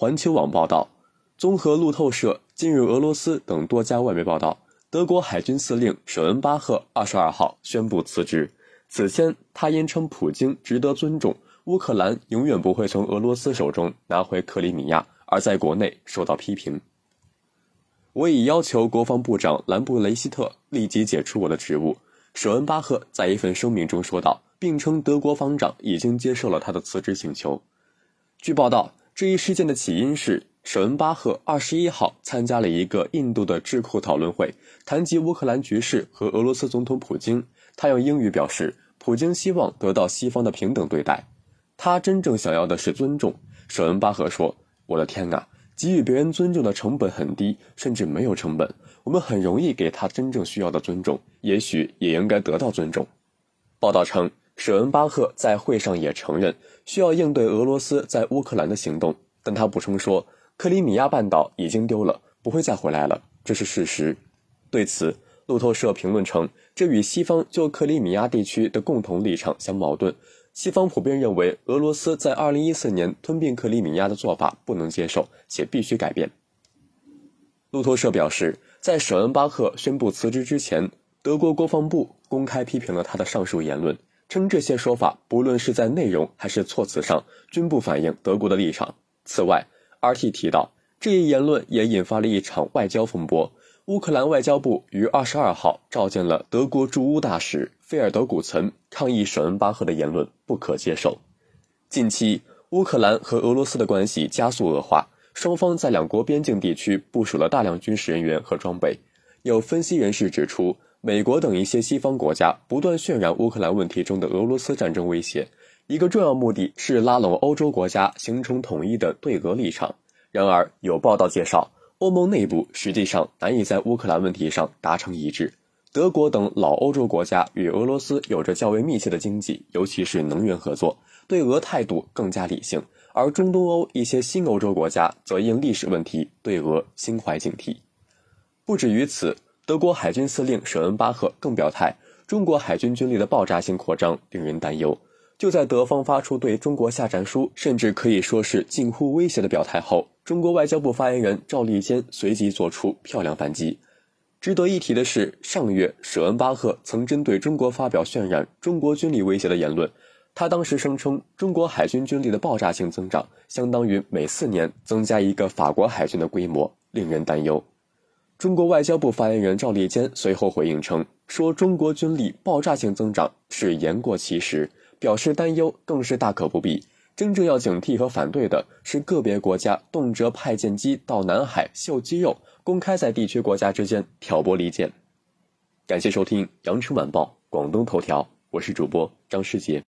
环球网报道，综合路透社、今日俄罗斯等多家外媒报道，德国海军司令舍恩巴赫二十二号宣布辞职。此前，他因称普京值得尊重，乌克兰永远不会从俄罗斯手中拿回克里米亚，而在国内受到批评。我已要求国防部长兰布雷希特立即解除我的职务，舍恩巴赫在一份声明中说道，并称德国防长已经接受了他的辞职请求。据报道。这一事件的起因是，舍恩巴赫二十一号参加了一个印度的智库讨论会，谈及乌克兰局势和俄罗斯总统普京。他用英语表示，普京希望得到西方的平等对待，他真正想要的是尊重。舍恩巴赫说：“我的天啊，给予别人尊重的成本很低，甚至没有成本。我们很容易给他真正需要的尊重，也许也应该得到尊重。”报道称。舍恩巴赫在会上也承认需要应对俄罗斯在乌克兰的行动，但他补充说，克里米亚半岛已经丢了，不会再回来了，这是事实。对此，路透社评论称，这与西方就克里米亚地区的共同立场相矛盾。西方普遍认为，俄罗斯在2014年吞并克里米亚的做法不能接受，且必须改变。路透社表示，在舍恩巴赫宣布辞职之前，德国国防部公开批评了他的上述言论。称这些说法不论是在内容还是措辞上，均不反映德国的立场。此外，RT 提到，这一言论也引发了一场外交风波。乌克兰外交部于二十二号召见了德国驻乌大使菲尔德古岑，抗议舍恩巴赫的言论不可接受。近期，乌克兰和俄罗斯的关系加速恶化，双方在两国边境地区部署了大量军事人员和装备。有分析人士指出。美国等一些西方国家不断渲染乌克兰问题中的俄罗斯战争威胁，一个重要目的是拉拢欧洲国家形成统一的对俄立场。然而，有报道介绍，欧盟内部实际上难以在乌克兰问题上达成一致。德国等老欧洲国家与俄罗斯有着较为密切的经济，尤其是能源合作，对俄态度更加理性；而中东欧一些新欧洲国家则因历史问题对俄心怀警惕。不止于此。德国海军司令舍恩巴赫更表态，中国海军军力的爆炸性扩张令人担忧。就在德方发出对中国下战书，甚至可以说是近乎威胁的表态后，中国外交部发言人赵立坚随即做出漂亮反击。值得一提的是，上月舍恩巴赫曾针对中国发表渲染中国军力威胁的言论，他当时声称，中国海军军力的爆炸性增长相当于每四年增加一个法国海军的规模，令人担忧。中国外交部发言人赵立坚随后回应称，说中国军力爆炸性增长是言过其实，表示担忧更是大可不必。真正要警惕和反对的是个别国家动辄派舰机到南海秀肌肉，公开在地区国家之间挑拨离间。感谢收听羊城晚报广东头条，我是主播张世杰。